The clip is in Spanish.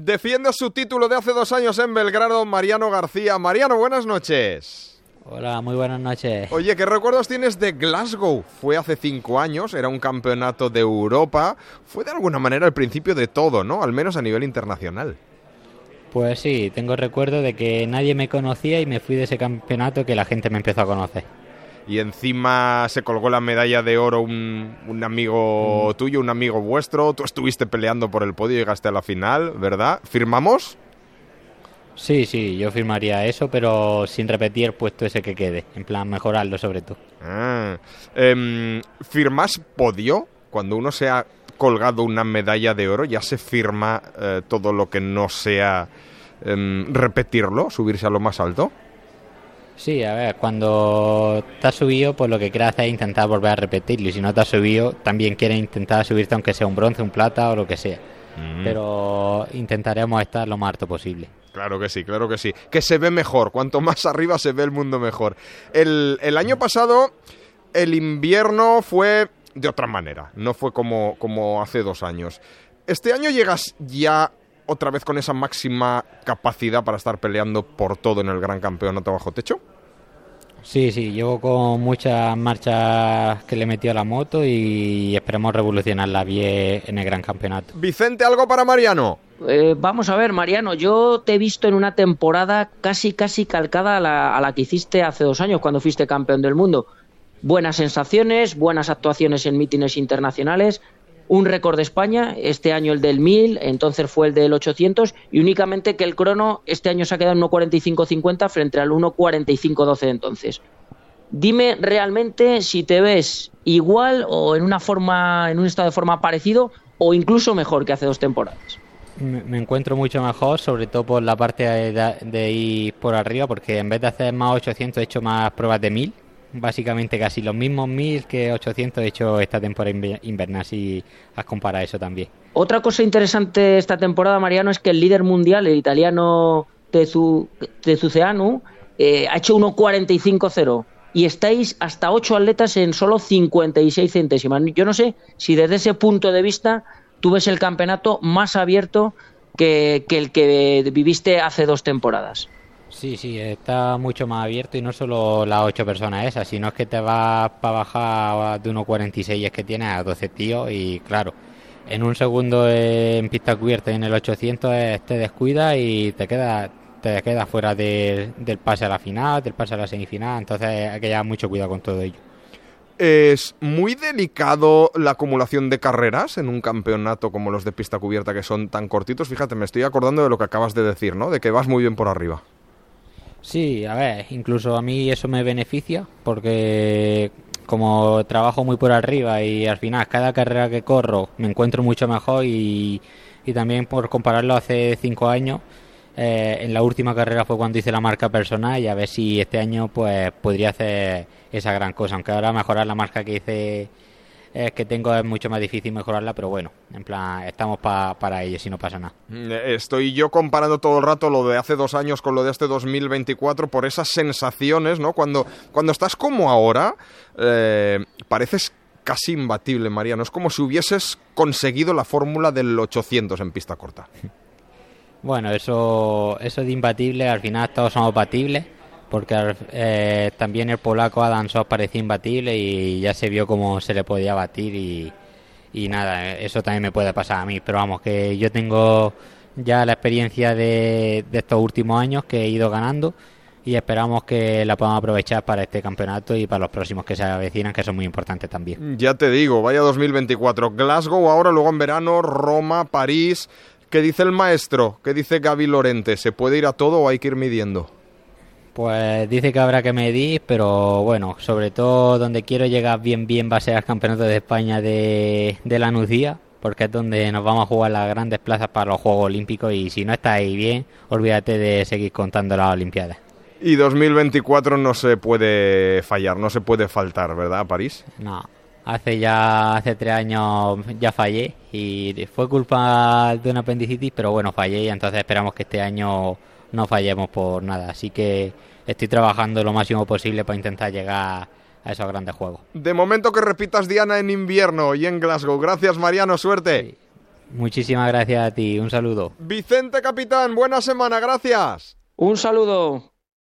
Defiende su título de hace dos años en Belgrado, Mariano García. Mariano, buenas noches. Hola, muy buenas noches. Oye, ¿qué recuerdos tienes de Glasgow? Fue hace cinco años, era un campeonato de Europa. Fue de alguna manera el principio de todo, ¿no? Al menos a nivel internacional. Pues sí, tengo recuerdo de que nadie me conocía y me fui de ese campeonato que la gente me empezó a conocer. Y encima se colgó la medalla de oro un, un amigo tuyo, un amigo vuestro. Tú estuviste peleando por el podio y llegaste a la final, ¿verdad? ¿Firmamos? Sí, sí, yo firmaría eso, pero sin repetir el puesto ese que quede. En plan, mejorarlo sobre todo. Ah, em, ¿Firmas podio? Cuando uno se ha colgado una medalla de oro, ya se firma eh, todo lo que no sea em, repetirlo, subirse a lo más alto. Sí, a ver, cuando te has subido, pues lo que quieres hacer es intentar volver a repetirlo. Y si no te has subido, también quieres intentar subirte aunque sea un bronce, un plata o lo que sea. Mm. Pero intentaremos estar lo más alto posible. Claro que sí, claro que sí. Que se ve mejor. Cuanto más arriba se ve el mundo mejor. El, el año pasado, el invierno fue de otra manera. No fue como, como hace dos años. Este año llegas ya otra vez con esa máxima capacidad para estar peleando por todo en el gran campeonato bajo techo. Sí, sí, llevo con muchas marchas que le metió a la moto y esperemos revolucionarla bien en el gran campeonato. Vicente, algo para Mariano. Eh, vamos a ver, Mariano, yo te he visto en una temporada casi, casi calcada a la, a la que hiciste hace dos años cuando fuiste campeón del mundo. Buenas sensaciones, buenas actuaciones en mítines internacionales, un récord de España, este año el del 1000, entonces fue el del 800, y únicamente que el crono este año se ha quedado en 1.45.50 frente al 1.45.12 de entonces. Dime realmente si te ves igual o en una forma, en un estado de forma parecido o incluso mejor que hace dos temporadas. Me, encuentro mucho mejor, sobre todo por la parte de, de ir por arriba, porque en vez de hacer más 800 he hecho más pruebas de 1000 básicamente casi los mismos 1000 que 800 he hecho esta temporada inve- invernal si has comparado eso también. Otra cosa interesante esta temporada, Mariano, es que el líder mundial, el italiano Tezu, Tezuceanu, eh, ha hecho 1.45.0 y estáis hasta 8 atletas en solo 56 centésimas. Yo no sé si desde ese punto de vista tú ves el campeonato más abierto que, que el que viviste hace dos temporadas. Sí, sí, está mucho más abierto y no solo las 8 personas esas, sino es que te vas para bajar de 1.46 es que tienes a 12 tíos y claro, en un segundo en pista cubierta y en el 800 es- te descuida y te queda te quedas fuera de- del pase a la final, del pase a la semifinal, entonces hay que llevar mucho cuidado con todo ello. Es muy delicado la acumulación de carreras en un campeonato como los de pista cubierta que son tan cortitos. Fíjate, me estoy acordando de lo que acabas de decir, ¿no? De que vas muy bien por arriba. Sí, a ver, incluso a mí eso me beneficia porque como trabajo muy por arriba y al final cada carrera que corro me encuentro mucho mejor y, y también por compararlo hace cinco años, eh, en la última carrera fue cuando hice la marca personal y a ver si este año pues podría hacer esa gran cosa, aunque ahora mejorar la marca que hice eh, que tengo es mucho más difícil mejorarla, pero bueno, en plan estamos pa- para ello si no pasa nada. Mm, eh, Estoy yo comparando todo el rato lo de hace dos años con lo de este 2024 por esas sensaciones, ¿no? Cuando, cuando estás como ahora, eh, pareces casi imbatible, Mariano. Es como si hubieses conseguido la fórmula del 800 en pista corta. Bueno, eso, eso de imbatible, al final todos somos batibles, porque eh, también el polaco Adam Sos parecía imbatible y ya se vio cómo se le podía batir y, nada, eso también me puede pasar a mí, pero vamos, que yo tengo ya la experiencia de, de estos últimos años que he ido ganando y esperamos que la podamos aprovechar para este campeonato y para los próximos que se avecinan, que son muy importantes también. Ya te digo, vaya 2024. Glasgow ahora, luego en verano, Roma, París. ¿Qué dice el maestro? ¿Qué dice Gaby Lorente? ¿Se puede ir a todo o hay que ir midiendo? Pues dice que habrá que medir, pero bueno, sobre todo donde quiero llegar bien bien va a ser al Campeonato de España de, de la Nucía, porque es donde nos vamos a jugar las grandes plazas para los Juegos Olímpicos y si no está ahí bien, olvídate de seguir contando las Olimpiadas. Y 2024 no se puede fallar, no se puede faltar, ¿verdad, París? No, hace ya hace tres años ya fallé y fue culpa de un apendicitis, pero bueno, fallé y entonces esperamos que este año no fallemos por nada. Así que estoy trabajando lo máximo posible para intentar llegar a esos grandes juegos. De momento que repitas Diana en invierno y en Glasgow. Gracias, Mariano, suerte. Muchísimas gracias a ti, un saludo. Vicente Capitán, buena semana, gracias. Un saludo.